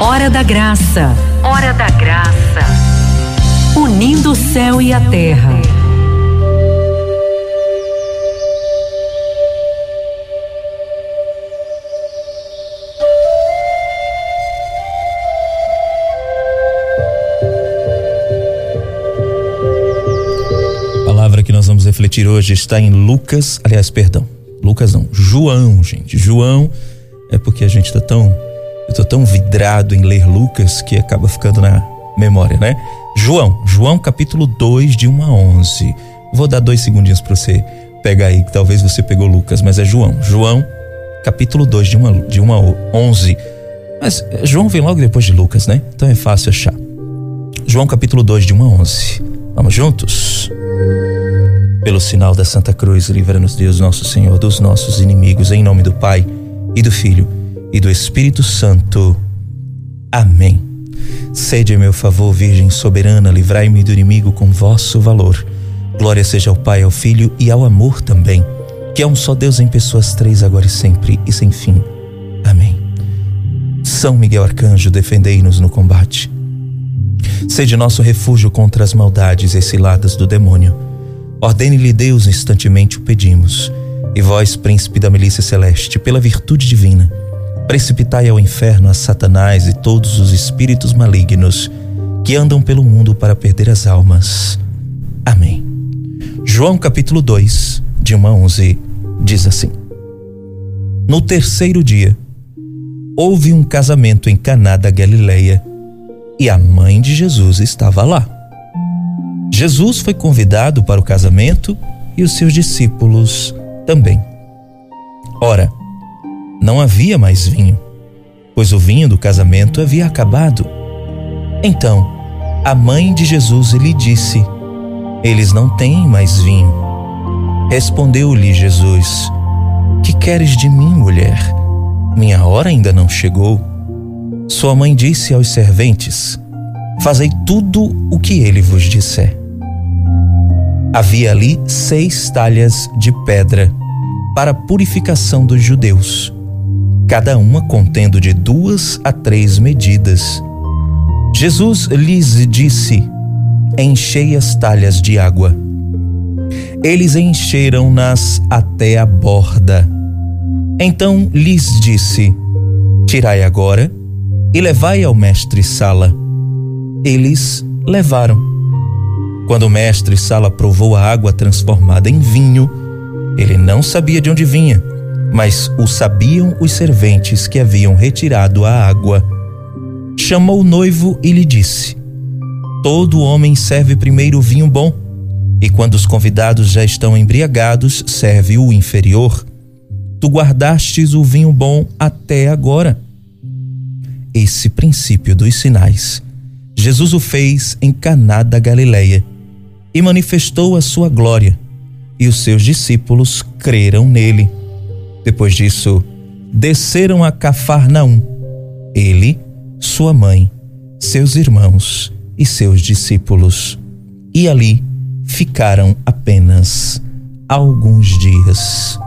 Hora da Graça. Hora da Graça. Unindo o céu e a terra. A palavra que nós vamos refletir hoje está em Lucas, aliás, perdão, Lucas não, João, gente. João é porque a gente tá tão eu tô tão vidrado em ler Lucas que acaba ficando na memória, né? João, João capítulo 2 de 1 a 11. Vou dar dois segundinhos para você pegar aí, que talvez você pegou Lucas, mas é João. João capítulo 2 de 1 a, de 1 a 11. Mas eh, João vem logo depois de Lucas, né? Então é fácil achar. João capítulo 2 de 1 a 11. Vamos juntos? Pelo sinal da Santa Cruz, livra-nos Deus, nosso Senhor, dos nossos inimigos, em nome do Pai e do Filho e do Espírito Santo. Amém. Sede em meu favor, Virgem soberana, livrai-me do inimigo com vosso valor. Glória seja ao Pai, ao Filho e ao amor também, que é um só Deus em pessoas três, agora e sempre e sem fim. Amém. São Miguel Arcanjo, defendei-nos no combate. Sede nosso refúgio contra as maldades e ciladas do demônio. Ordene-lhe Deus, instantemente o pedimos. E vós, príncipe da milícia celeste, pela virtude divina, precipitai ao inferno a Satanás e todos os espíritos malignos que andam pelo mundo para perder as almas. Amém. João capítulo 2, de 1 a 11, diz assim: No terceiro dia, houve um casamento em Caná da Galileia e a mãe de Jesus estava lá. Jesus foi convidado para o casamento e os seus discípulos também. Ora, não havia mais vinho, pois o vinho do casamento havia acabado. Então, a mãe de Jesus lhe disse: Eles não têm mais vinho. Respondeu-lhe Jesus: Que queres de mim, mulher? Minha hora ainda não chegou. Sua mãe disse aos serventes: Fazei tudo o que ele vos disser. Havia ali seis talhas de pedra para purificação dos judeus cada uma contendo de duas a três medidas. Jesus lhes disse: Enchei as talhas de água. Eles encheram-nas até a borda. Então lhes disse: Tirai agora e levai ao mestre Sala. Eles levaram. Quando o mestre Sala provou a água transformada em vinho, ele não sabia de onde vinha mas o sabiam os serventes que haviam retirado a água. Chamou o noivo e lhe disse: Todo homem serve primeiro o vinho bom, e quando os convidados já estão embriagados, serve o inferior. Tu guardastes o vinho bom até agora. Esse princípio dos sinais, Jesus o fez em Caná da Galileia e manifestou a sua glória, e os seus discípulos creram nele. Depois disso, desceram a Cafarnaum. Ele, sua mãe, seus irmãos e seus discípulos. E ali ficaram apenas alguns dias.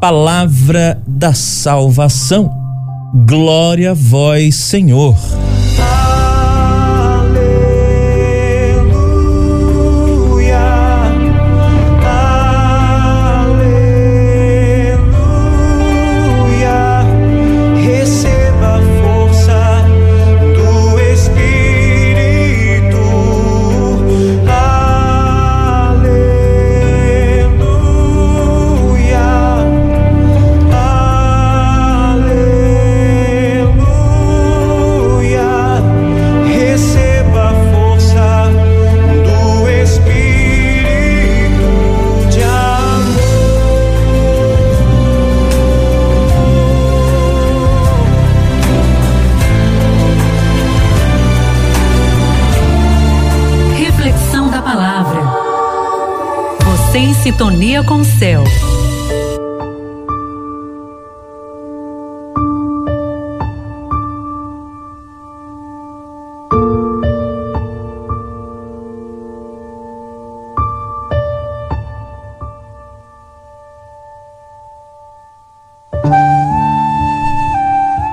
Palavra da salvação. Glória a vós, Senhor. Céu.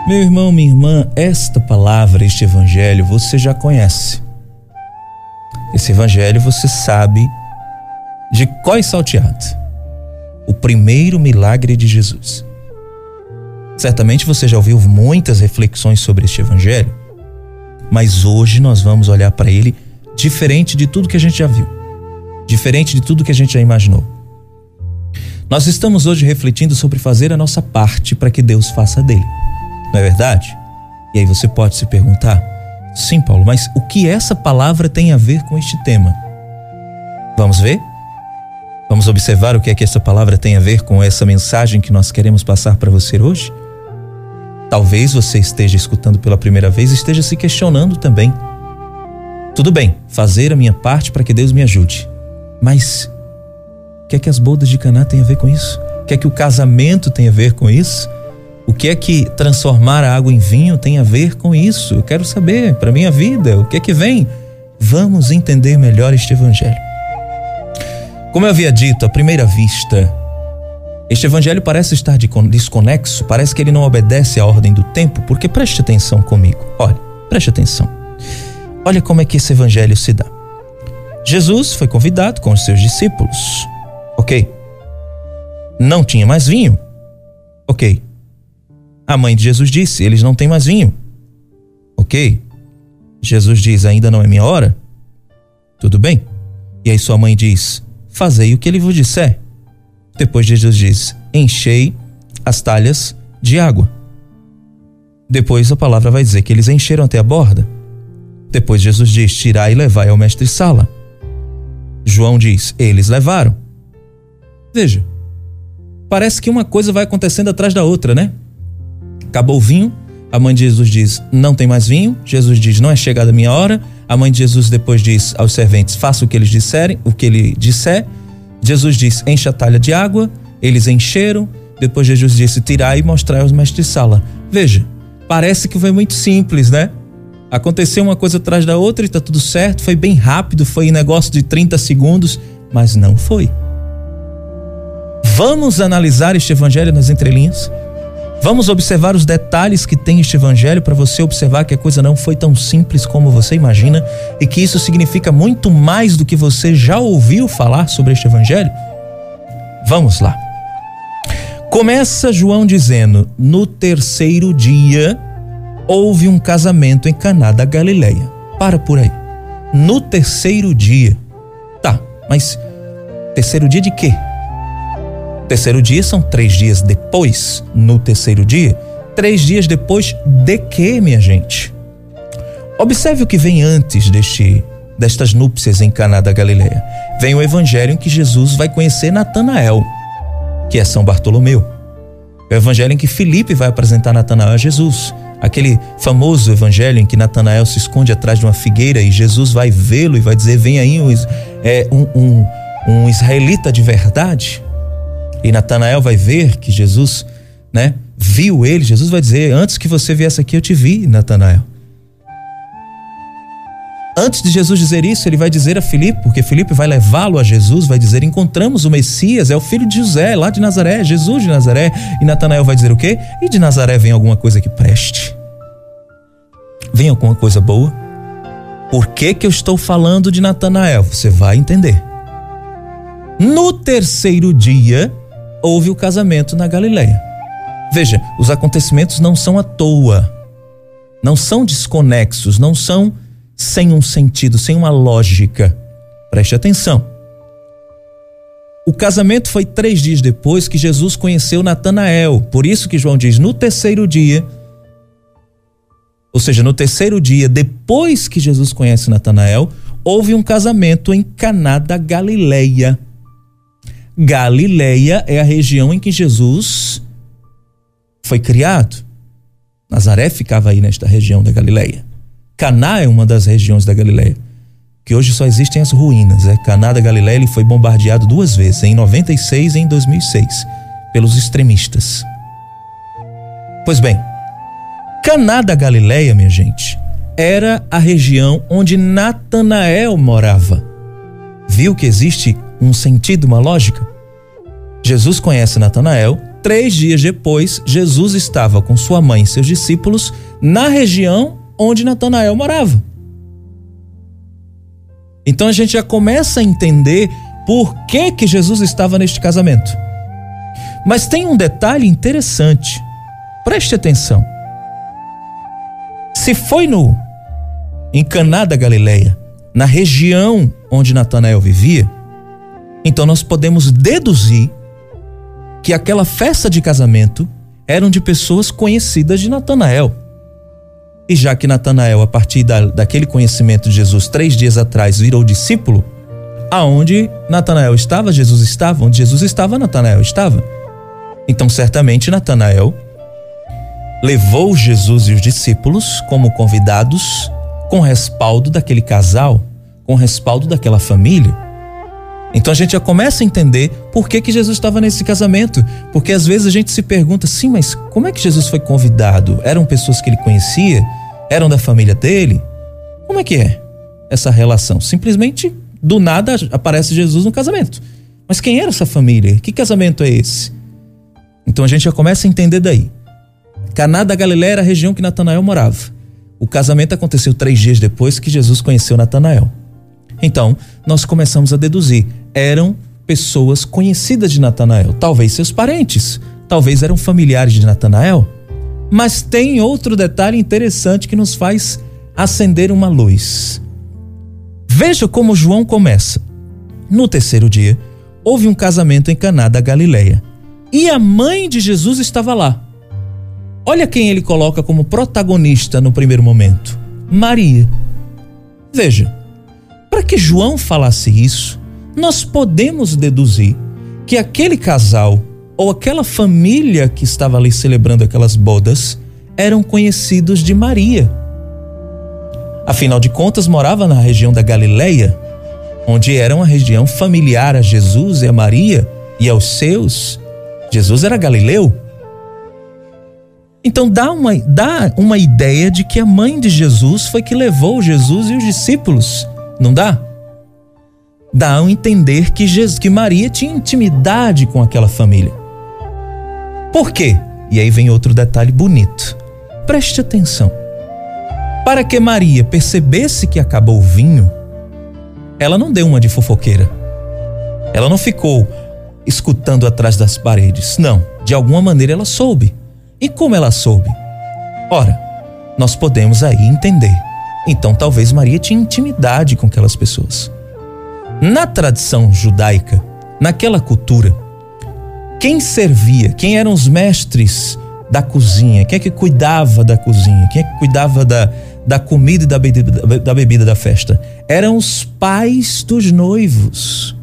Meu irmão, minha irmã, esta palavra, este evangelho, você já conhece. Esse evangelho você sabe de qual salteado. O primeiro milagre de Jesus. Certamente você já ouviu muitas reflexões sobre este evangelho, mas hoje nós vamos olhar para ele diferente de tudo que a gente já viu, diferente de tudo que a gente já imaginou. Nós estamos hoje refletindo sobre fazer a nossa parte para que Deus faça dele. Não é verdade? E aí você pode se perguntar: sim, Paulo, mas o que essa palavra tem a ver com este tema? Vamos ver? Vamos observar o que é que essa palavra tem a ver com essa mensagem que nós queremos passar para você hoje? Talvez você esteja escutando pela primeira vez e esteja se questionando também. Tudo bem, fazer a minha parte para que Deus me ajude. Mas o que é que as bodas de Caná têm a ver com isso? O que é que o casamento tem a ver com isso? O que é que transformar a água em vinho tem a ver com isso? Eu quero saber para minha vida, o que é que vem? Vamos entender melhor este evangelho. Como eu havia dito à primeira vista, este evangelho parece estar desconexo, parece que ele não obedece à ordem do tempo, porque preste atenção comigo. Olha, preste atenção. Olha como é que esse evangelho se dá. Jesus foi convidado com os seus discípulos. Ok. Não tinha mais vinho. Ok. A mãe de Jesus disse: Eles não têm mais vinho. Ok. Jesus diz: Ainda não é minha hora? Tudo bem. E aí sua mãe diz: Fazei o que ele vos disser. Depois Jesus diz: Enchei as talhas de água. Depois a palavra vai dizer que eles encheram até a borda. Depois Jesus diz: Tirai e levai ao mestre-sala. João diz: Eles levaram. Veja, parece que uma coisa vai acontecendo atrás da outra, né? Acabou o vinho. A mãe de Jesus diz: Não tem mais vinho. Jesus diz: Não é chegada a minha hora. A mãe de Jesus depois diz aos serventes: Faça o que eles disserem, o que ele disser. Jesus diz: Enche a talha de água. Eles encheram. Depois Jesus disse: Tirai e mostrai aos mestres de sala. Veja, parece que foi muito simples, né? Aconteceu uma coisa atrás da outra e está tudo certo. Foi bem rápido, foi um negócio de 30 segundos, mas não foi. Vamos analisar este evangelho nas entrelinhas? Vamos observar os detalhes que tem este evangelho para você observar que a coisa não foi tão simples como você imagina e que isso significa muito mais do que você já ouviu falar sobre este evangelho? Vamos lá. Começa João dizendo: No terceiro dia houve um casamento em Caná da Galileia. Para por aí. No terceiro dia. Tá, mas terceiro dia de quê? Terceiro dia são três dias depois, no terceiro dia. Três dias depois de quê, minha gente? Observe o que vem antes deste, destas núpcias em Caná da Galileia. Vem o evangelho em que Jesus vai conhecer Natanael, que é São Bartolomeu. É o evangelho em que Felipe vai apresentar Natanael a Jesus. Aquele famoso evangelho em que Natanael se esconde atrás de uma figueira e Jesus vai vê-lo e vai dizer: Vem aí um, é, um, um, um israelita de verdade. E Natanael vai ver que Jesus, né, viu ele. Jesus vai dizer: Antes que você viesse aqui, eu te vi, Natanael. Antes de Jesus dizer isso, ele vai dizer a Filipe, porque Filipe vai levá-lo a Jesus, vai dizer: Encontramos o Messias, é o filho de José, lá de Nazaré, Jesus de Nazaré. E Natanael vai dizer o quê? E de Nazaré vem alguma coisa que preste. Vem alguma coisa boa? Por que, que eu estou falando de Natanael? Você vai entender. No terceiro dia, houve o casamento na Galileia. Veja, os acontecimentos não são à toa, não são desconexos, não são sem um sentido, sem uma lógica. Preste atenção. O casamento foi três dias depois que Jesus conheceu Natanael. Por isso que João diz: no terceiro dia, ou seja, no terceiro dia depois que Jesus conhece Natanael, houve um casamento em Caná da Galileia. Galileia é a região em que Jesus foi criado. Nazaré ficava aí nesta região da Galileia. Caná é uma das regiões da Galileia, que hoje só existem as ruínas. É Caná da Galileia ele foi bombardeado duas vezes, em 96 e em 2006, pelos extremistas. Pois bem, Caná da Galileia, minha gente, era a região onde Natanael morava. Viu que existe um sentido, uma lógica? Jesus conhece Natanael, Três dias depois, Jesus estava com sua mãe e seus discípulos na região onde Natanael morava. Então a gente já começa a entender por que que Jesus estava neste casamento. Mas tem um detalhe interessante. Preste atenção. Se foi no em Caná da Galileia, na região onde Natanael vivia, então nós podemos deduzir que aquela festa de casamento eram de pessoas conhecidas de Natanael. E já que Natanael, a partir da, daquele conhecimento de Jesus três dias atrás, virou discípulo, aonde Natanael estava, Jesus estava, onde Jesus estava, Natanael estava. Então, certamente, Natanael levou Jesus e os discípulos como convidados, com respaldo daquele casal, com respaldo daquela família. Então a gente já começa a entender por que, que Jesus estava nesse casamento. Porque às vezes a gente se pergunta, sim, mas como é que Jesus foi convidado? Eram pessoas que ele conhecia? Eram da família dele? Como é que é essa relação? Simplesmente do nada aparece Jesus no casamento. Mas quem era essa família? Que casamento é esse? Então a gente já começa a entender daí. Caná da Galileia era a região que Natanael morava. O casamento aconteceu três dias depois que Jesus conheceu Natanael. Então, nós começamos a deduzir. Eram pessoas conhecidas de Natanael, talvez seus parentes, talvez eram familiares de Natanael. Mas tem outro detalhe interessante que nos faz acender uma luz. Veja como João começa. No terceiro dia, houve um casamento em Caná da Galileia, e a mãe de Jesus estava lá. Olha quem ele coloca como protagonista no primeiro momento: Maria. Veja, para que João falasse isso, nós podemos deduzir que aquele casal ou aquela família que estava ali celebrando aquelas bodas eram conhecidos de Maria. Afinal de contas, morava na região da Galileia, onde era uma região familiar a Jesus e a Maria e aos seus. Jesus era galileu. Então dá uma, dá uma ideia de que a mãe de Jesus foi que levou Jesus e os discípulos não dá? Dá a entender que, Jesus, que Maria tinha intimidade com aquela família. Por quê? E aí vem outro detalhe bonito. Preste atenção. Para que Maria percebesse que acabou o vinho, ela não deu uma de fofoqueira. Ela não ficou escutando atrás das paredes. Não, de alguma maneira ela soube. E como ela soube? Ora, nós podemos aí entender então talvez Maria tinha intimidade com aquelas pessoas. Na tradição judaica, naquela cultura, quem servia, quem eram os mestres da cozinha, quem é que cuidava da cozinha, quem é que cuidava da, da comida e da bebida, da bebida da festa? Eram os pais dos noivos.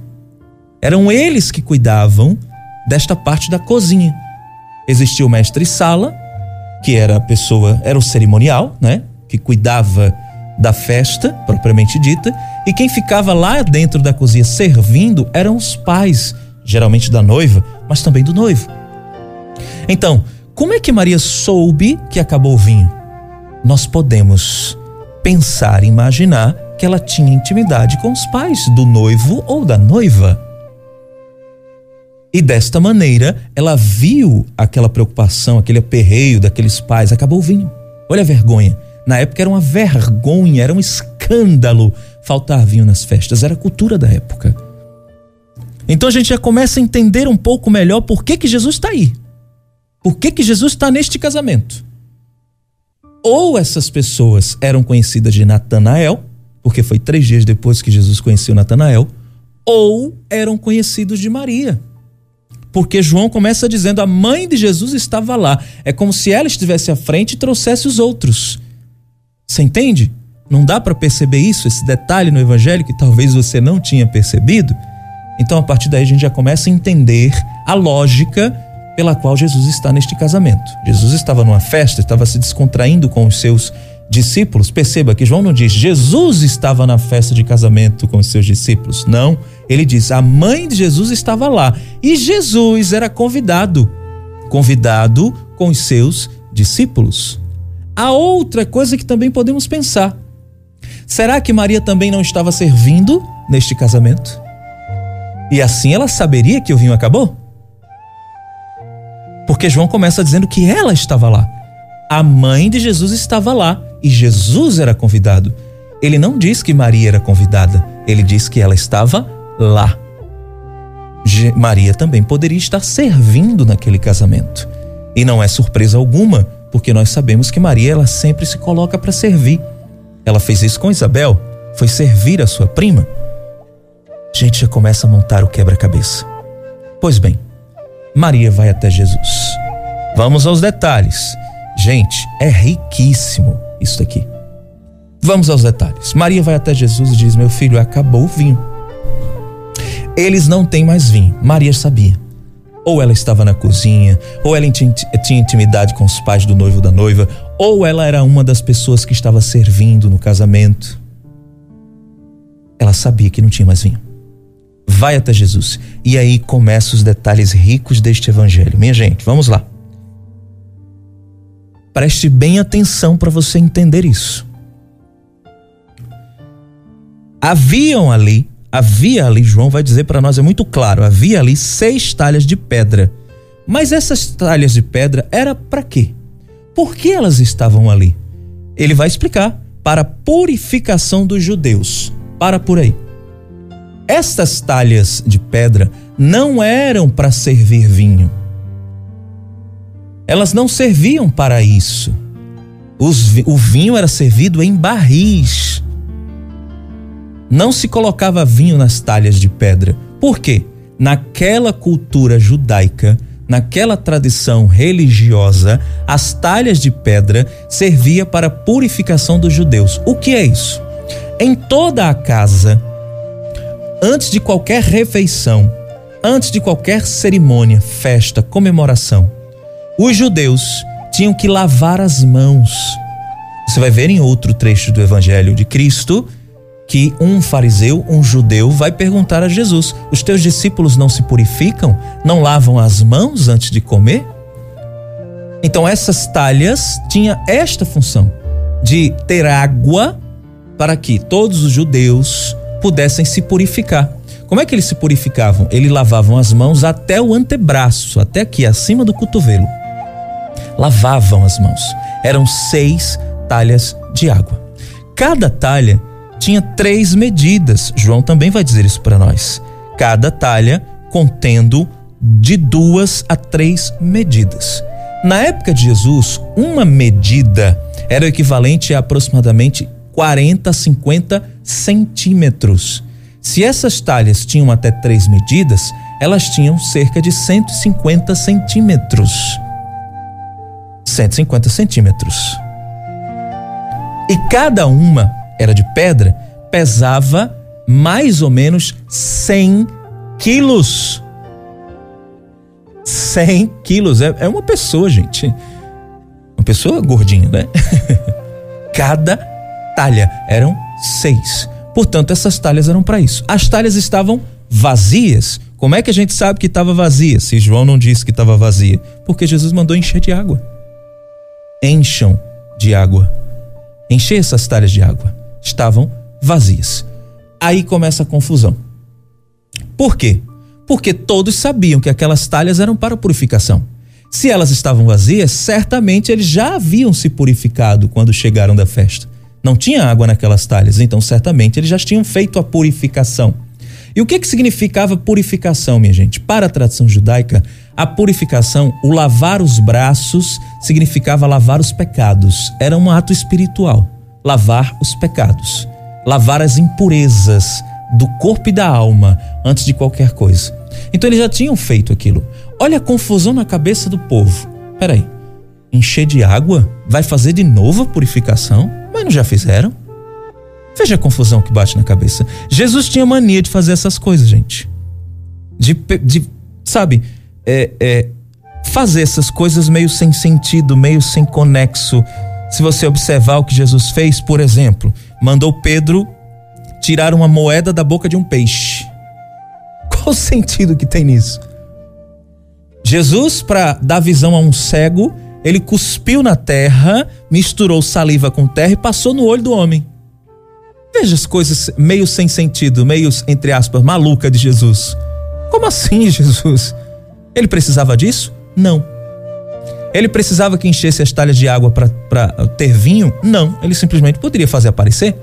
Eram eles que cuidavam desta parte da cozinha. Existia o mestre sala, que era a pessoa, era o cerimonial, né? Que cuidava da festa, propriamente dita, e quem ficava lá dentro da cozinha servindo eram os pais, geralmente da noiva, mas também do noivo. Então, como é que Maria soube que acabou o vinho? Nós podemos pensar, imaginar que ela tinha intimidade com os pais do noivo ou da noiva. E desta maneira, ela viu aquela preocupação, aquele aperreio daqueles pais, acabou o vinho. Olha a vergonha. Na época era uma vergonha, era um escândalo faltar vinho nas festas, era a cultura da época. Então a gente já começa a entender um pouco melhor por que, que Jesus está aí. Por que, que Jesus está neste casamento? Ou essas pessoas eram conhecidas de Natanael, porque foi três dias depois que Jesus conheceu Natanael, ou eram conhecidos de Maria. Porque João começa dizendo: a mãe de Jesus estava lá. É como se ela estivesse à frente e trouxesse os outros. Você entende? Não dá para perceber isso, esse detalhe no evangelho que talvez você não tinha percebido? Então, a partir daí, a gente já começa a entender a lógica pela qual Jesus está neste casamento. Jesus estava numa festa, estava se descontraindo com os seus discípulos. Perceba que João não diz Jesus estava na festa de casamento com os seus discípulos. Não, ele diz a mãe de Jesus estava lá e Jesus era convidado, convidado com os seus discípulos. A outra coisa que também podemos pensar: será que Maria também não estava servindo neste casamento? E assim ela saberia que o vinho acabou? Porque João começa dizendo que ela estava lá. A mãe de Jesus estava lá e Jesus era convidado. Ele não diz que Maria era convidada, ele diz que ela estava lá. Maria também poderia estar servindo naquele casamento. E não é surpresa alguma, porque nós sabemos que Maria ela sempre se coloca para servir. Ela fez isso com Isabel, foi servir a sua prima. A gente já começa a montar o quebra-cabeça. Pois bem, Maria vai até Jesus. Vamos aos detalhes. Gente, é riquíssimo isso aqui. Vamos aos detalhes. Maria vai até Jesus e diz: Meu filho, acabou o vinho. Eles não têm mais vinho. Maria sabia. Ou ela estava na cozinha, ou ela tinha intimidade com os pais do noivo da noiva, ou ela era uma das pessoas que estava servindo no casamento. Ela sabia que não tinha mais vinho. Vai até Jesus. E aí começam os detalhes ricos deste evangelho. Minha gente, vamos lá. Preste bem atenção para você entender isso. Haviam ali havia ali, João vai dizer para nós, é muito claro, havia ali seis talhas de pedra. Mas essas talhas de pedra era para quê? Por que elas estavam ali? Ele vai explicar. Para purificação dos judeus. Para por aí. Estas talhas de pedra não eram para servir vinho. Elas não serviam para isso. Os, o vinho era servido em barris não se colocava vinho nas talhas de pedra. Por quê? Naquela cultura judaica, naquela tradição religiosa, as talhas de pedra servia para a purificação dos judeus. O que é isso? Em toda a casa, antes de qualquer refeição, antes de qualquer cerimônia, festa, comemoração, os judeus tinham que lavar as mãos. Você vai ver em outro trecho do Evangelho de Cristo que um fariseu, um judeu, vai perguntar a Jesus: Os teus discípulos não se purificam? Não lavam as mãos antes de comer? Então, essas talhas tinham esta função de ter água para que todos os judeus pudessem se purificar. Como é que eles se purificavam? Eles lavavam as mãos até o antebraço, até aqui, acima do cotovelo. Lavavam as mãos. Eram seis talhas de água. Cada talha tinha três medidas. João também vai dizer isso para nós. Cada talha contendo de duas a três medidas. Na época de Jesus, uma medida era o equivalente a aproximadamente 40 a 50 centímetros. Se essas talhas tinham até três medidas, elas tinham cerca de 150 centímetros. 150 centímetros. E cada uma era de pedra, pesava mais ou menos 100 quilos. 100 quilos. É, é uma pessoa, gente. Uma pessoa gordinha, né? Cada talha eram seis. Portanto, essas talhas eram para isso. As talhas estavam vazias. Como é que a gente sabe que estava vazia? Se João não disse que estava vazia, porque Jesus mandou encher de água. Encham de água. Encher essas talhas de água estavam vazias. Aí começa a confusão. Por quê? Porque todos sabiam que aquelas talhas eram para purificação. Se elas estavam vazias, certamente eles já haviam se purificado quando chegaram da festa. Não tinha água naquelas talhas, então certamente eles já tinham feito a purificação. E o que, que significava purificação, minha gente? Para a tradição judaica, a purificação, o lavar os braços, significava lavar os pecados. Era um ato espiritual lavar os pecados, lavar as impurezas do corpo e da alma antes de qualquer coisa. Então eles já tinham feito aquilo. Olha a confusão na cabeça do povo. Peraí, encher de água vai fazer de novo a purificação? Mas não já fizeram? Veja a confusão que bate na cabeça. Jesus tinha mania de fazer essas coisas, gente. De, de sabe, é, é, fazer essas coisas meio sem sentido, meio sem conexo, se você observar o que Jesus fez, por exemplo, mandou Pedro tirar uma moeda da boca de um peixe. Qual o sentido que tem nisso? Jesus, para dar visão a um cego, ele cuspiu na terra, misturou saliva com terra e passou no olho do homem. Veja as coisas meio sem sentido, meio, entre aspas, maluca de Jesus. Como assim, Jesus? Ele precisava disso? Não. Ele precisava que enchesse as talhas de água para ter vinho? Não, ele simplesmente poderia fazer aparecer.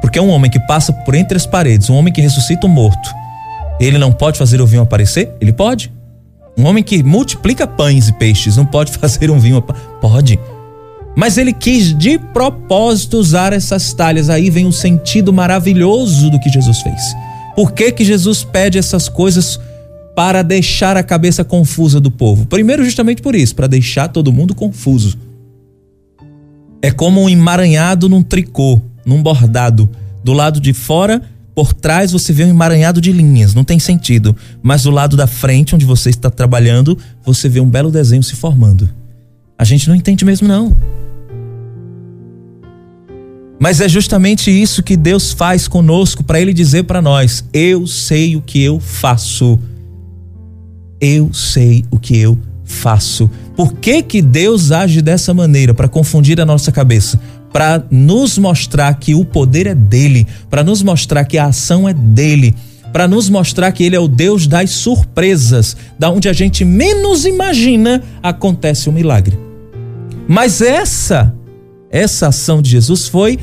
Porque é um homem que passa por entre as paredes, um homem que ressuscita o morto, ele não pode fazer o vinho aparecer? Ele pode. Um homem que multiplica pães e peixes não pode fazer um vinho. Pode. Mas ele quis de propósito usar essas talhas. Aí vem o sentido maravilhoso do que Jesus fez. Por que, que Jesus pede essas coisas para deixar a cabeça confusa do povo? Primeiro, justamente por isso, para deixar todo mundo confuso. É como um emaranhado num tricô, num bordado. Do lado de fora por trás você vê um emaranhado de linhas, não tem sentido. Mas do lado da frente, onde você está trabalhando, você vê um belo desenho se formando. A gente não entende mesmo, não. Mas é justamente isso que Deus faz conosco para Ele dizer para nós: Eu sei o que eu faço. Eu sei o que eu faço. Por que, que Deus age dessa maneira? Para confundir a nossa cabeça para nos mostrar que o poder é dele, para nos mostrar que a ação é dele, para nos mostrar que ele é o Deus das surpresas, da onde a gente menos imagina acontece um milagre. Mas essa essa ação de Jesus foi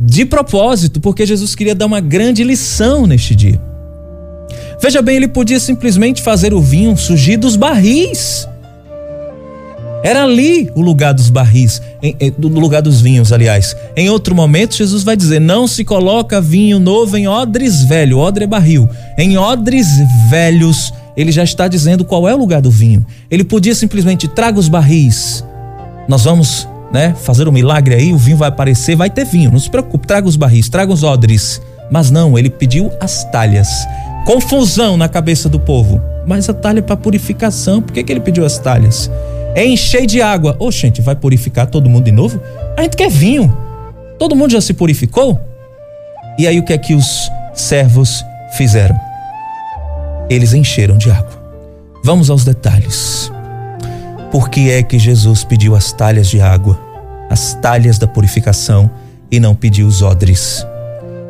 de propósito, porque Jesus queria dar uma grande lição neste dia. Veja bem, ele podia simplesmente fazer o vinho surgir dos barris. Era ali o lugar dos barris, do lugar dos vinhos, aliás. Em outro momento, Jesus vai dizer: Não se coloca vinho novo em odres velho, odre é barril. Em odres velhos, ele já está dizendo qual é o lugar do vinho. Ele podia simplesmente traga os barris. Nós vamos, né, fazer um milagre aí, o vinho vai aparecer, vai ter vinho. Não se preocupe, traga os barris, traga os odres. Mas não, ele pediu as talhas. Confusão na cabeça do povo. Mas a talha é para purificação. Por que, que ele pediu as talhas? encher de água. Ô, gente, vai purificar todo mundo de novo? A gente quer vinho. Todo mundo já se purificou? E aí o que é que os servos fizeram? Eles encheram de água. Vamos aos detalhes. Por que é que Jesus pediu as talhas de água, as talhas da purificação e não pediu os odres?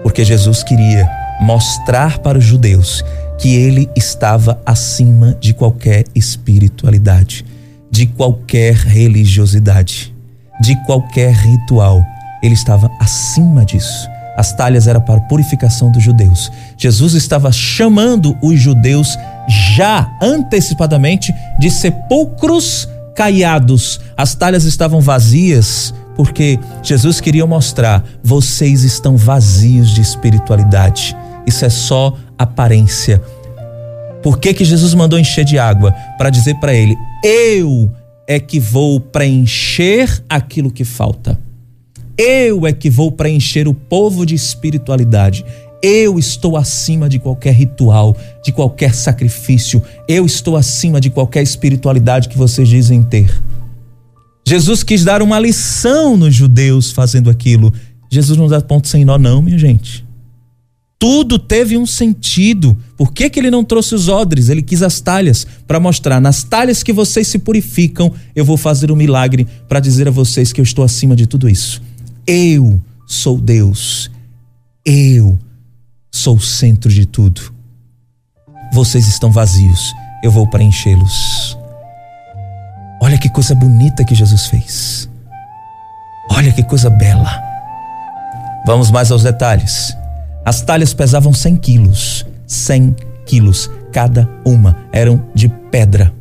Porque Jesus queria mostrar para os judeus que ele estava acima de qualquer espiritualidade de qualquer religiosidade, de qualquer ritual. Ele estava acima disso. As talhas eram para purificação dos judeus. Jesus estava chamando os judeus já antecipadamente de sepulcros caiados. As talhas estavam vazias porque Jesus queria mostrar: vocês estão vazios de espiritualidade. Isso é só aparência. Por que, que Jesus mandou encher de água? Para dizer para ele: Eu é que vou preencher aquilo que falta. Eu é que vou preencher o povo de espiritualidade. Eu estou acima de qualquer ritual, de qualquer sacrifício. Eu estou acima de qualquer espiritualidade que vocês dizem ter. Jesus quis dar uma lição nos judeus fazendo aquilo. Jesus não dá ponto sem nó, não, minha gente. Tudo teve um sentido. Por que, que ele não trouxe os odres? Ele quis as talhas para mostrar: nas talhas que vocês se purificam, eu vou fazer um milagre para dizer a vocês que eu estou acima de tudo isso. Eu sou Deus. Eu sou o centro de tudo. Vocês estão vazios, eu vou preenchê-los. Olha que coisa bonita que Jesus fez. Olha que coisa bela. Vamos mais aos detalhes. As talhas pesavam 100 quilos. 100 quilos cada uma. Eram de pedra.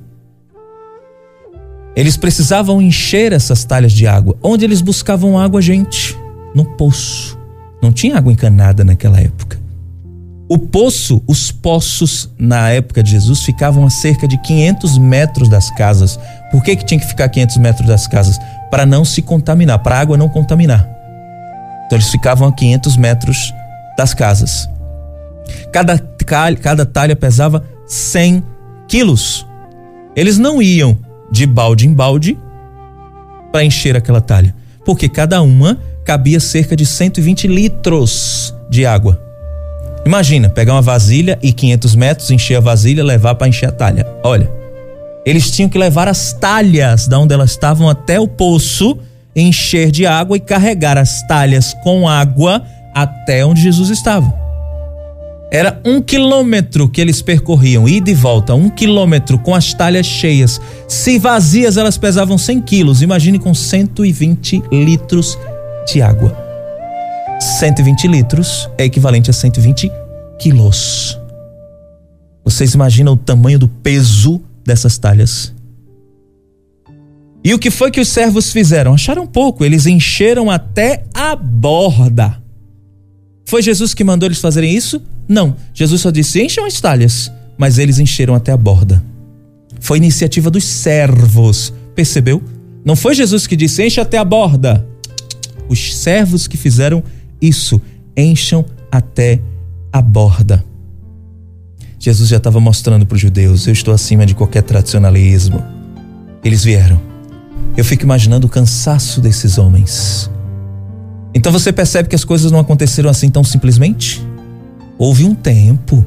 Eles precisavam encher essas talhas de água. Onde eles buscavam água, gente? No poço. Não tinha água encanada naquela época. O poço, os poços na época de Jesus ficavam a cerca de 500 metros das casas. Por que, que tinha que ficar 500 metros das casas? Para não se contaminar, para a água não contaminar. Então eles ficavam a 500 metros das casas. Cada, cada talha pesava 100 quilos. Eles não iam de balde em balde para encher aquela talha, porque cada uma cabia cerca de 120 litros de água. Imagina, pegar uma vasilha e 500 metros, encher a vasilha, levar para encher a talha. Olha, eles tinham que levar as talhas da onde elas estavam até o poço, encher de água e carregar as talhas com água até onde Jesus estava. Era um quilômetro que eles percorriam, ida e volta, um quilômetro com as talhas cheias. Se vazias, elas pesavam 100 quilos. Imagine com 120 litros de água. 120 litros é equivalente a 120 quilos. Vocês imaginam o tamanho do peso dessas talhas? E o que foi que os servos fizeram? Acharam pouco, eles encheram até a borda. Foi Jesus que mandou eles fazerem isso? Não. Jesus só disse: encham as talhas. Mas eles encheram até a borda. Foi iniciativa dos servos. Percebeu? Não foi Jesus que disse: enche até a borda. Os servos que fizeram isso. Encham até a borda. Jesus já estava mostrando para os judeus: eu estou acima de qualquer tradicionalismo. Eles vieram eu fico imaginando o cansaço desses homens. Então você percebe que as coisas não aconteceram assim tão simplesmente? Houve um tempo,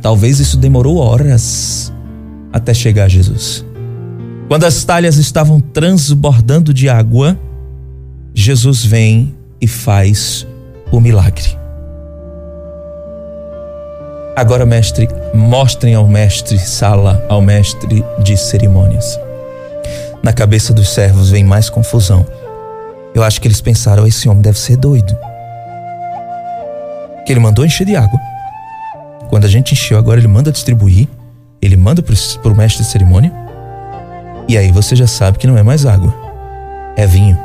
talvez isso demorou horas até chegar a Jesus. Quando as talhas estavam transbordando de água, Jesus vem e faz o milagre. Agora, mestre, mostrem ao mestre Sala, ao mestre de cerimônias. Na cabeça dos servos vem mais confusão. Eu acho que eles pensaram: esse homem deve ser doido. Que ele mandou encher de água. Quando a gente encheu, agora ele manda distribuir. Ele manda para o mestre de cerimônia. E aí você já sabe que não é mais água, é vinho.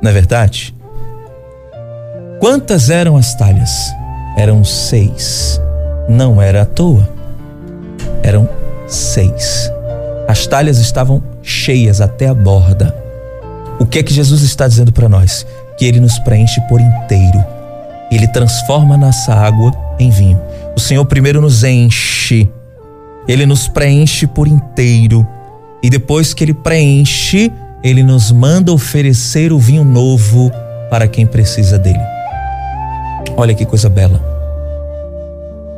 Não é verdade? Quantas eram as talhas? Eram seis. Não era à toa. Eram seis. As talhas estavam cheias até a borda. O que é que Jesus está dizendo para nós? Que ele nos preenche por inteiro. Ele transforma nossa água em vinho. O Senhor primeiro nos enche, ele nos preenche por inteiro. E depois que ele preenche, ele nos manda oferecer o vinho novo para quem precisa dele. Olha que coisa bela.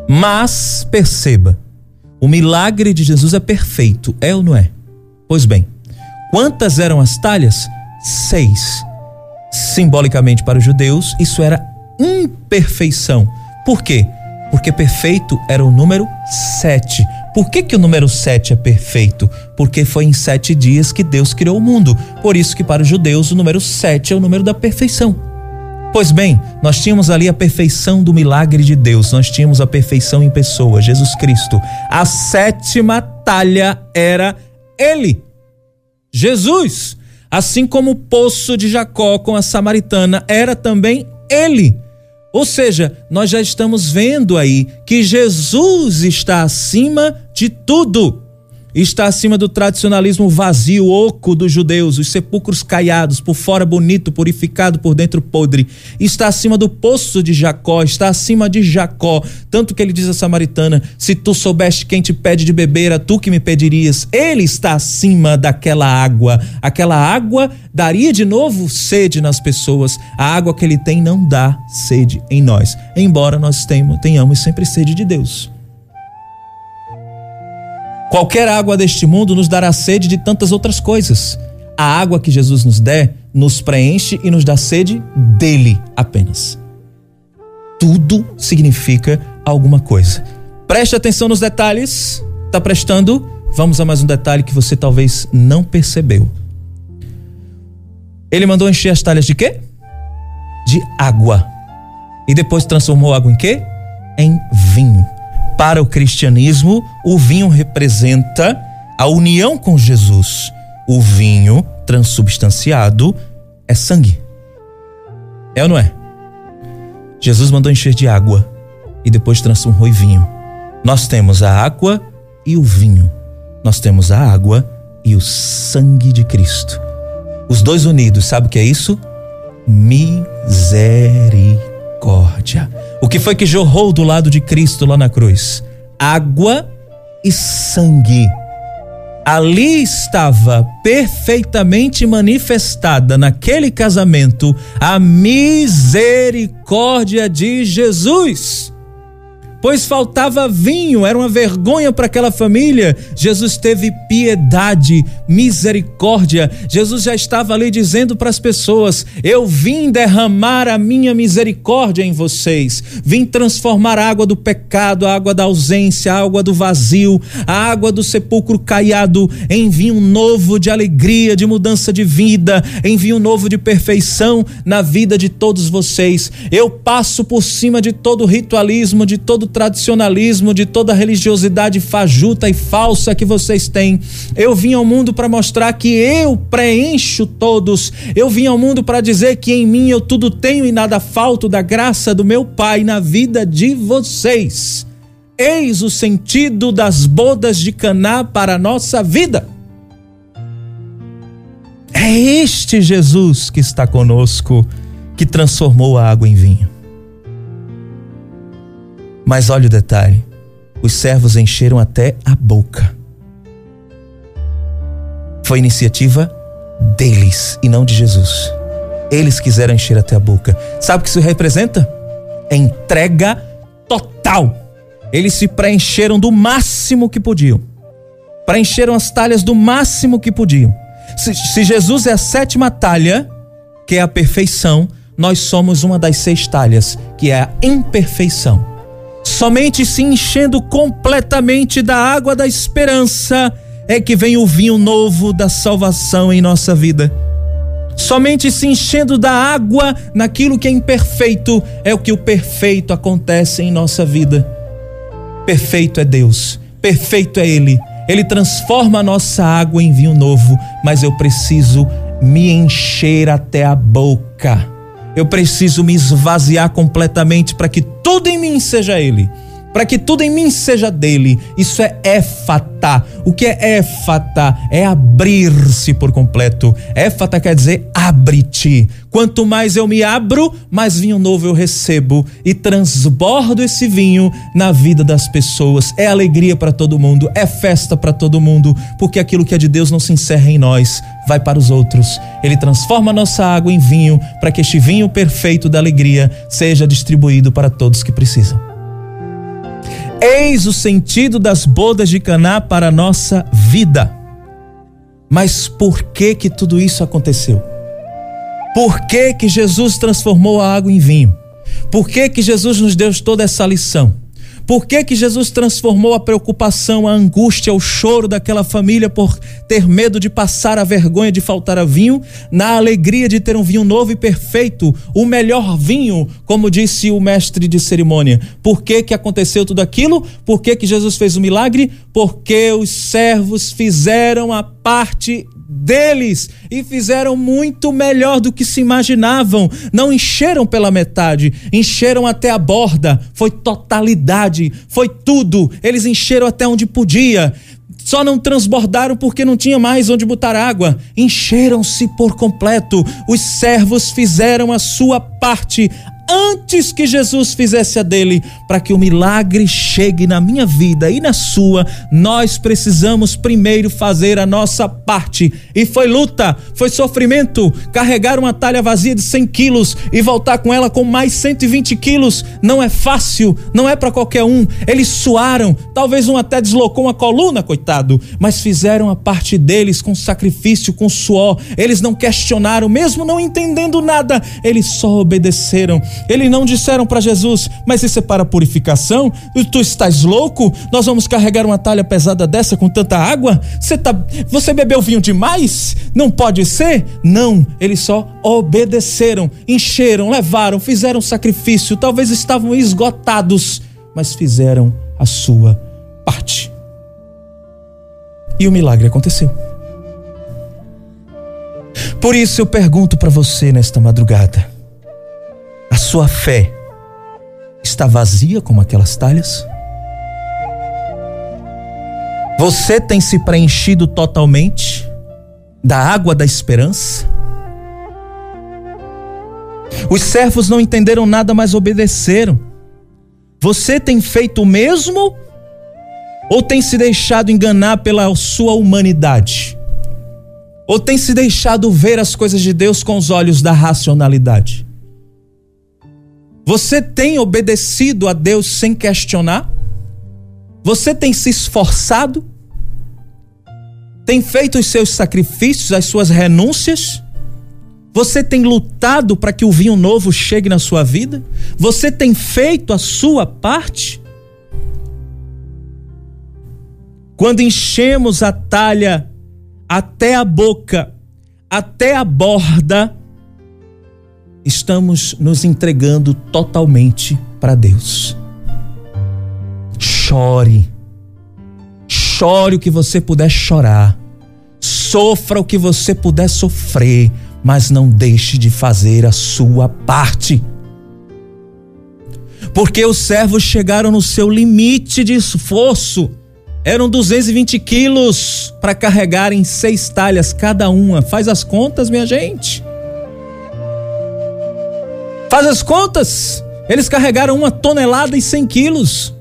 Mas perceba, o milagre de Jesus é perfeito, é ou não é? Pois bem, quantas eram as talhas? Seis. Simbolicamente para os judeus, isso era imperfeição. Por quê? Porque perfeito era o número sete. Por que, que o número sete é perfeito? Porque foi em sete dias que Deus criou o mundo. Por isso que para os judeus o número sete é o número da perfeição. Pois bem, nós tínhamos ali a perfeição do milagre de Deus, nós tínhamos a perfeição em pessoa, Jesus Cristo. A sétima talha era ele, Jesus. Assim como o poço de Jacó com a samaritana era também ele. Ou seja, nós já estamos vendo aí que Jesus está acima de tudo está acima do tradicionalismo vazio, oco dos judeus, os sepulcros caiados, por fora bonito, purificado, por dentro podre. Está acima do poço de Jacó, está acima de Jacó. Tanto que ele diz a samaritana: Se tu soubeste quem te pede de beber, a tu que me pedirias. Ele está acima daquela água. Aquela água daria de novo sede nas pessoas. A água que ele tem não dá sede em nós, embora nós tenhamos sempre sede de Deus. Qualquer água deste mundo nos dará sede de tantas outras coisas. A água que Jesus nos der nos preenche e nos dá sede dele apenas. Tudo significa alguma coisa. Preste atenção nos detalhes. Tá prestando? Vamos a mais um detalhe que você talvez não percebeu. Ele mandou encher as talhas de quê? De água. E depois transformou a água em quê? Em vinho. Para o cristianismo, o vinho representa a união com Jesus. O vinho transubstanciado é sangue. É ou não é? Jesus mandou encher de água e depois transformou em vinho. Nós temos a água e o vinho. Nós temos a água e o sangue de Cristo. Os dois unidos, sabe o que é isso? Misericórdia. O que foi que jorrou do lado de Cristo lá na cruz? Água e sangue. Ali estava perfeitamente manifestada naquele casamento a misericórdia de Jesus. Pois faltava vinho, era uma vergonha para aquela família. Jesus teve piedade, misericórdia. Jesus já estava ali dizendo para as pessoas: Eu vim derramar a minha misericórdia em vocês, vim transformar a água do pecado, a água da ausência, a água do vazio, a água do sepulcro caiado em vinho novo de alegria, de mudança de vida, em vinho novo de perfeição na vida de todos vocês. Eu passo por cima de todo ritualismo, de todo tradicionalismo, de toda religiosidade fajuta e falsa que vocês têm. Eu vim ao mundo para mostrar que eu preencho todos. Eu vim ao mundo para dizer que em mim eu tudo tenho e nada falto da graça do meu Pai na vida de vocês. Eis o sentido das bodas de Caná para a nossa vida. É este Jesus que está conosco, que transformou a água em vinho. Mas olha o detalhe: os servos encheram até a boca. Foi iniciativa deles e não de Jesus. Eles quiseram encher até a boca. Sabe o que isso representa? Entrega total. Eles se preencheram do máximo que podiam. Preencheram as talhas do máximo que podiam. Se, se Jesus é a sétima talha, que é a perfeição, nós somos uma das seis talhas, que é a imperfeição. Somente se enchendo completamente da água da esperança é que vem o vinho novo da salvação em nossa vida. Somente se enchendo da água naquilo que é imperfeito é o que o perfeito acontece em nossa vida. Perfeito é Deus, perfeito é Ele. Ele transforma a nossa água em vinho novo, mas eu preciso me encher até a boca. Eu preciso me esvaziar completamente para que tudo em mim seja Ele para que tudo em mim seja dele. Isso é éfata. O que é éfata? É abrir-se por completo. Éfata quer dizer abre-te. Quanto mais eu me abro, mais vinho novo eu recebo e transbordo esse vinho na vida das pessoas. É alegria para todo mundo, é festa para todo mundo, porque aquilo que é de Deus não se encerra em nós, vai para os outros. Ele transforma a nossa água em vinho para que este vinho perfeito da alegria seja distribuído para todos que precisam. Eis o sentido das bodas de Caná para a nossa vida. Mas por que que tudo isso aconteceu? Por que que Jesus transformou a água em vinho? Por que que Jesus nos deu toda essa lição? Por que, que Jesus transformou a preocupação, a angústia, o choro daquela família por ter medo de passar a vergonha de faltar a vinho, na alegria de ter um vinho novo e perfeito, o melhor vinho, como disse o mestre de cerimônia? Por que, que aconteceu tudo aquilo? Por que, que Jesus fez o milagre? Porque os servos fizeram a parte deles e fizeram muito melhor do que se imaginavam. Não encheram pela metade, encheram até a borda. Foi totalidade, foi tudo. Eles encheram até onde podia. Só não transbordaram porque não tinha mais onde botar água. Encheram-se por completo. Os servos fizeram a sua parte antes que Jesus fizesse a dele, para que o milagre chegue na minha vida e na sua, nós precisamos primeiro fazer a nossa parte. E foi luta, foi sofrimento. Carregar uma talha vazia de 100 quilos e voltar com ela com mais 120 quilos não é fácil, não é para qualquer um. Eles suaram, talvez um até deslocou uma coluna, coitado, mas fizeram a parte deles com sacrifício, com suor. Eles não questionaram, mesmo não entendendo nada, eles só obedeceram. Eles não disseram para Jesus, mas isso é para purificação? Tu estás louco? Nós vamos carregar uma talha pesada dessa com tanta água? Você, tá, você bebeu vinho demais? Não pode ser? Não, eles só obedeceram, encheram, levaram, fizeram sacrifício, talvez estavam esgotados, mas fizeram a sua parte. E o milagre aconteceu. Por isso eu pergunto para você nesta madrugada: a sua fé está vazia como aquelas talhas? Você tem se preenchido totalmente da água da esperança? Os servos não entenderam nada, mas obedeceram. Você tem feito o mesmo? Ou tem se deixado enganar pela sua humanidade? Ou tem se deixado ver as coisas de Deus com os olhos da racionalidade? Você tem obedecido a Deus sem questionar? Você tem se esforçado? Tem feito os seus sacrifícios, as suas renúncias? Você tem lutado para que o vinho novo chegue na sua vida? Você tem feito a sua parte? Quando enchemos a talha até a boca, até a borda, estamos nos entregando totalmente para Deus. Chore. Chore o que você puder chorar. Sofra o que você puder sofrer, mas não deixe de fazer a sua parte. Porque os servos chegaram no seu limite de esforço. Eram 220 quilos para carregarem seis talhas cada uma. Faz as contas, minha gente. Faz as contas. Eles carregaram uma tonelada e 100 quilos.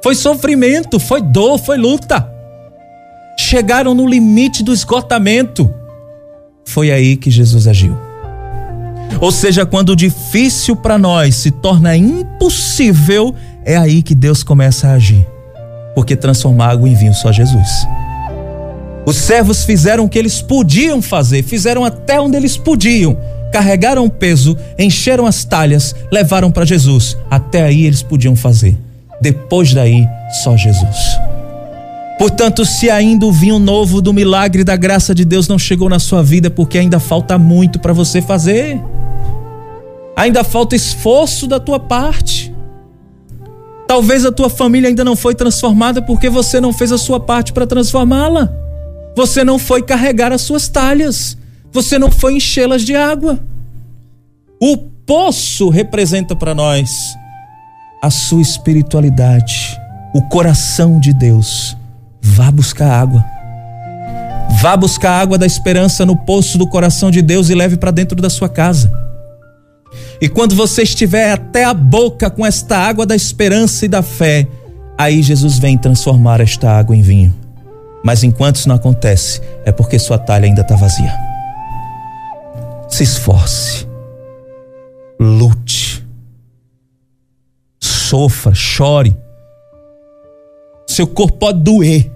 Foi sofrimento, foi dor, foi luta. Chegaram no limite do esgotamento. Foi aí que Jesus agiu. Ou seja, quando o difícil para nós se torna impossível, é aí que Deus começa a agir. Porque transformar água em vinho só Jesus. Os servos fizeram o que eles podiam fazer, fizeram até onde eles podiam carregaram o peso, encheram as talhas, levaram para Jesus. Até aí eles podiam fazer. Depois daí, só Jesus. Portanto, se ainda o vinho novo do milagre da graça de Deus não chegou na sua vida, porque ainda falta muito para você fazer. Ainda falta esforço da tua parte. Talvez a tua família ainda não foi transformada porque você não fez a sua parte para transformá-la. Você não foi carregar as suas talhas você não foi enchê-las de água. O poço representa para nós a sua espiritualidade, o coração de Deus. Vá buscar água. Vá buscar água da esperança no poço do coração de Deus e leve para dentro da sua casa. E quando você estiver até a boca com esta água da esperança e da fé, aí Jesus vem transformar esta água em vinho. Mas enquanto isso não acontece, é porque sua talha ainda está vazia se esforce, lute, sofra, chore. Seu corpo pode doer,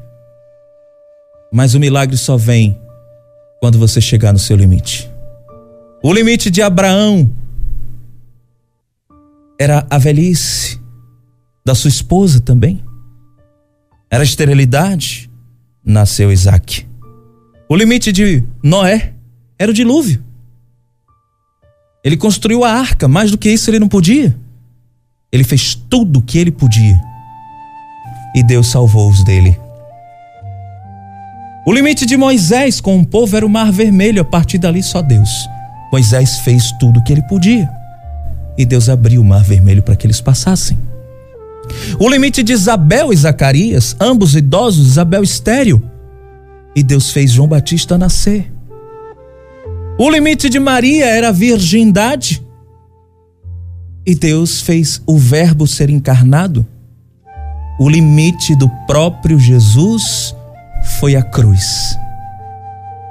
mas o milagre só vem quando você chegar no seu limite. O limite de Abraão era a velhice da sua esposa também. Era a esterilidade, nasceu Isaac. O limite de Noé era o dilúvio. Ele construiu a arca, mais do que isso ele não podia. Ele fez tudo o que ele podia. E Deus salvou os dele. O limite de Moisés com o povo era o Mar Vermelho, a partir dali só Deus. Moisés fez tudo o que ele podia. E Deus abriu o Mar Vermelho para que eles passassem. O limite de Isabel e Zacarias, ambos idosos, Isabel estéreo. E Deus fez João Batista nascer. O limite de Maria era a virgindade. E Deus fez o Verbo ser encarnado. O limite do próprio Jesus foi a cruz.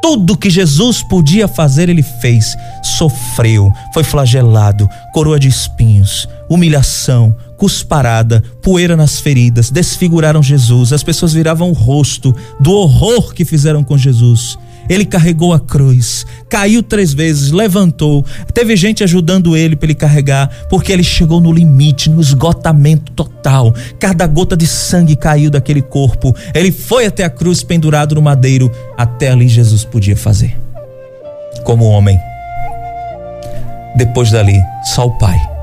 Tudo que Jesus podia fazer, ele fez. Sofreu, foi flagelado, coroa de espinhos, humilhação, cusparada, poeira nas feridas, desfiguraram Jesus. As pessoas viravam o rosto do horror que fizeram com Jesus. Ele carregou a cruz, caiu três vezes, levantou. Teve gente ajudando ele para ele carregar, porque ele chegou no limite, no esgotamento total. Cada gota de sangue caiu daquele corpo. Ele foi até a cruz pendurado no madeiro. Até ali Jesus podia fazer. Como homem. Depois dali, só o Pai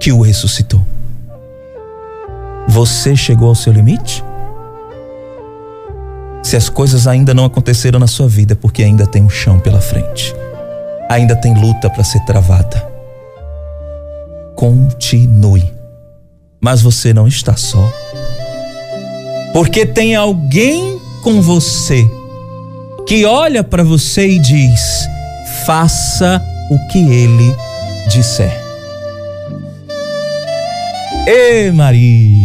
que o ressuscitou. Você chegou ao seu limite? Se as coisas ainda não aconteceram na sua vida, é porque ainda tem um chão pela frente. Ainda tem luta para ser travada. Continue. Mas você não está só. Porque tem alguém com você que olha para você e diz: faça o que ele disser. Ê Maria!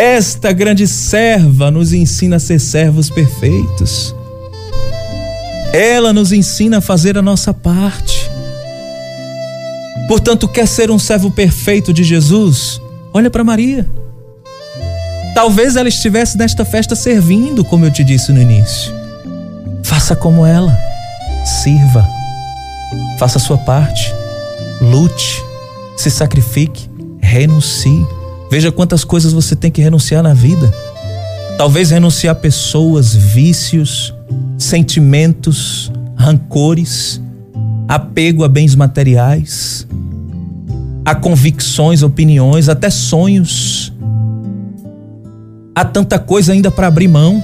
Esta grande serva nos ensina a ser servos perfeitos. Ela nos ensina a fazer a nossa parte. Portanto, quer ser um servo perfeito de Jesus? Olha para Maria. Talvez ela estivesse nesta festa servindo, como eu te disse no início. Faça como ela. Sirva. Faça a sua parte. Lute. Se sacrifique. Renuncie. Veja quantas coisas você tem que renunciar na vida. Talvez renunciar pessoas, vícios, sentimentos, rancores, apego a bens materiais, a convicções, opiniões, até sonhos. Há tanta coisa ainda para abrir mão.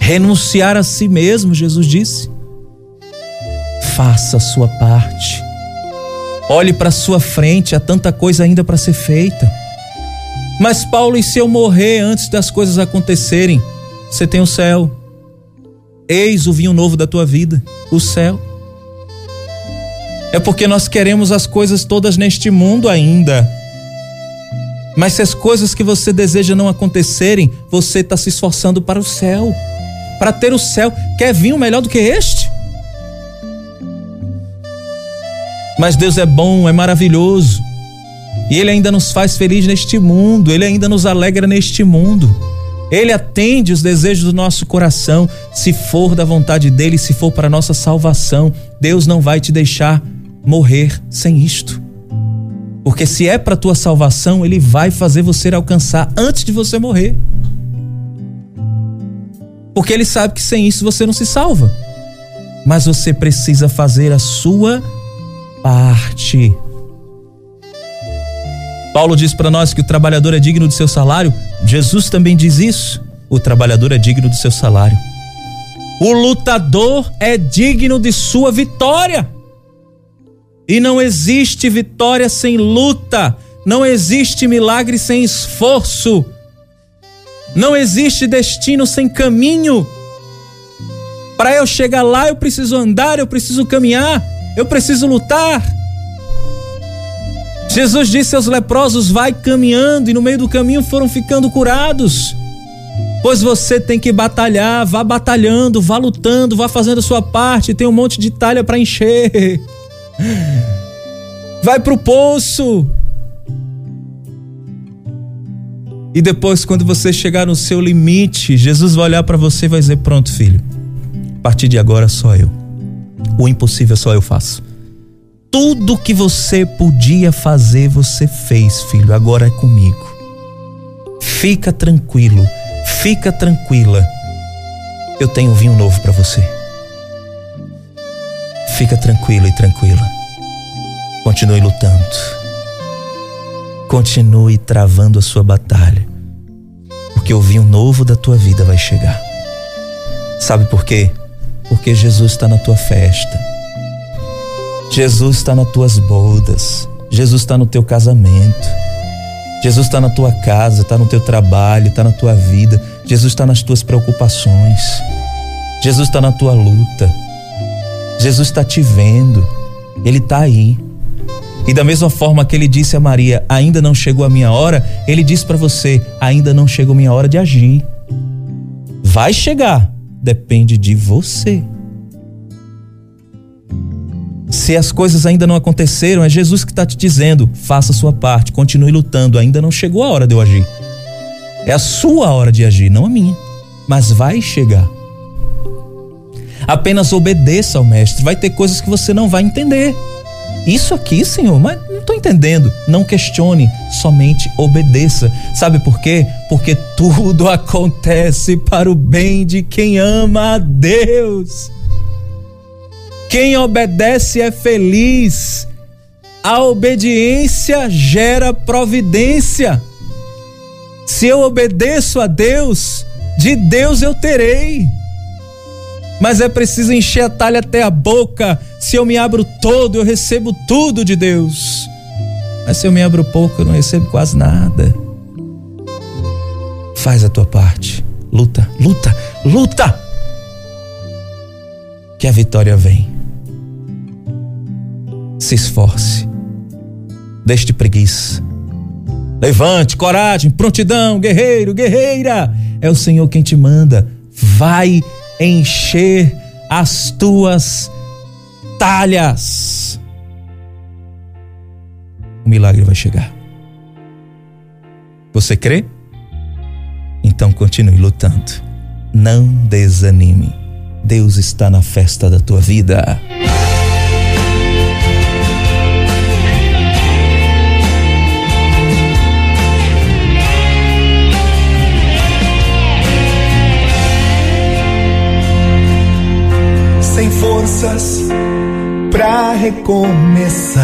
Renunciar a si mesmo, Jesus disse. Faça a sua parte. Olhe para sua frente, há tanta coisa ainda para ser feita. Mas Paulo, e se eu morrer antes das coisas acontecerem? Você tem o céu. Eis o vinho novo da tua vida, o céu. É porque nós queremos as coisas todas neste mundo ainda. Mas se as coisas que você deseja não acontecerem, você está se esforçando para o céu. Para ter o céu. Quer vinho melhor do que este? Mas Deus é bom, é maravilhoso. E Ele ainda nos faz feliz neste mundo, Ele ainda nos alegra neste mundo. Ele atende os desejos do nosso coração, se for da vontade dele, se for para nossa salvação. Deus não vai te deixar morrer sem isto. Porque se é para tua salvação, ele vai fazer você alcançar antes de você morrer. Porque ele sabe que sem isso você não se salva. Mas você precisa fazer a sua parte. Paulo diz para nós que o trabalhador é digno do seu salário. Jesus também diz isso. O trabalhador é digno do seu salário. O lutador é digno de sua vitória. E não existe vitória sem luta. Não existe milagre sem esforço. Não existe destino sem caminho. Para eu chegar lá, eu preciso andar, eu preciso caminhar. Eu preciso lutar. Jesus disse aos leprosos: vai caminhando, e no meio do caminho foram ficando curados. Pois você tem que batalhar, vá batalhando, vá lutando, vá fazendo a sua parte, tem um monte de talha para encher. Vai pro poço. E depois, quando você chegar no seu limite, Jesus vai olhar para você e vai dizer: Pronto, filho, a partir de agora só eu. O impossível só eu faço. Tudo que você podia fazer, você fez, filho. Agora é comigo. Fica tranquilo, fica tranquila. Eu tenho vinho novo para você. Fica tranquilo e tranquila. Continue lutando. Continue travando a sua batalha. Porque o vinho novo da tua vida vai chegar. Sabe por quê? Porque Jesus está na tua festa. Jesus está nas tuas bodas. Jesus está no teu casamento. Jesus está na tua casa, está no teu trabalho, está na tua vida. Jesus está nas tuas preocupações. Jesus está na tua luta. Jesus está te vendo. Ele está aí. E da mesma forma que ele disse a Maria: Ainda não chegou a minha hora, ele disse para você: Ainda não chegou a minha hora de agir. Vai chegar, depende de você. Se as coisas ainda não aconteceram, é Jesus que está te dizendo: faça a sua parte, continue lutando. Ainda não chegou a hora de eu agir. É a sua hora de agir, não a minha. Mas vai chegar. Apenas obedeça ao Mestre. Vai ter coisas que você não vai entender. Isso aqui, Senhor, mas não estou entendendo. Não questione, somente obedeça. Sabe por quê? Porque tudo acontece para o bem de quem ama a Deus. Quem obedece é feliz. A obediência gera providência. Se eu obedeço a Deus, de Deus eu terei mas é preciso encher a talha até a boca. Se eu me abro todo, eu recebo tudo de Deus. Mas se eu me abro pouco, eu não recebo quase nada. Faz a tua parte. Luta, luta, luta. Que a vitória vem. Se esforce. Deixe de preguiça. Levante, coragem, prontidão, guerreiro, guerreira. É o Senhor quem te manda. Vai encher as tuas batalhas, o milagre vai chegar. Você crê? Então continue lutando. Não desanime. Deus está na festa da tua vida. Sem forças pra recomeçar.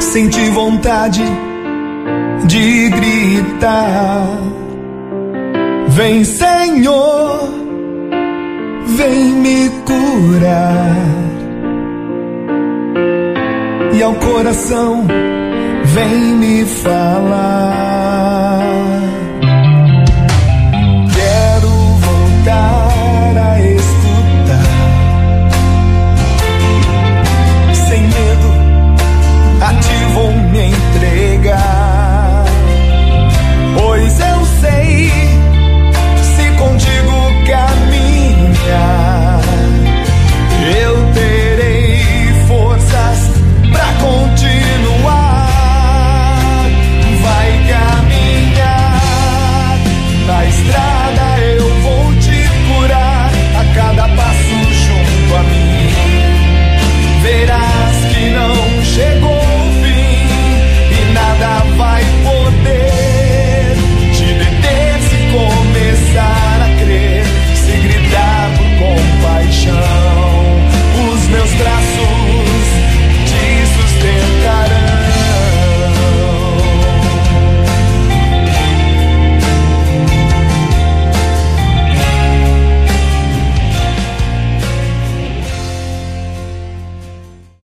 Senti vontade de gritar. Vem, Senhor, vem me curar. E ao coração, vem me falar.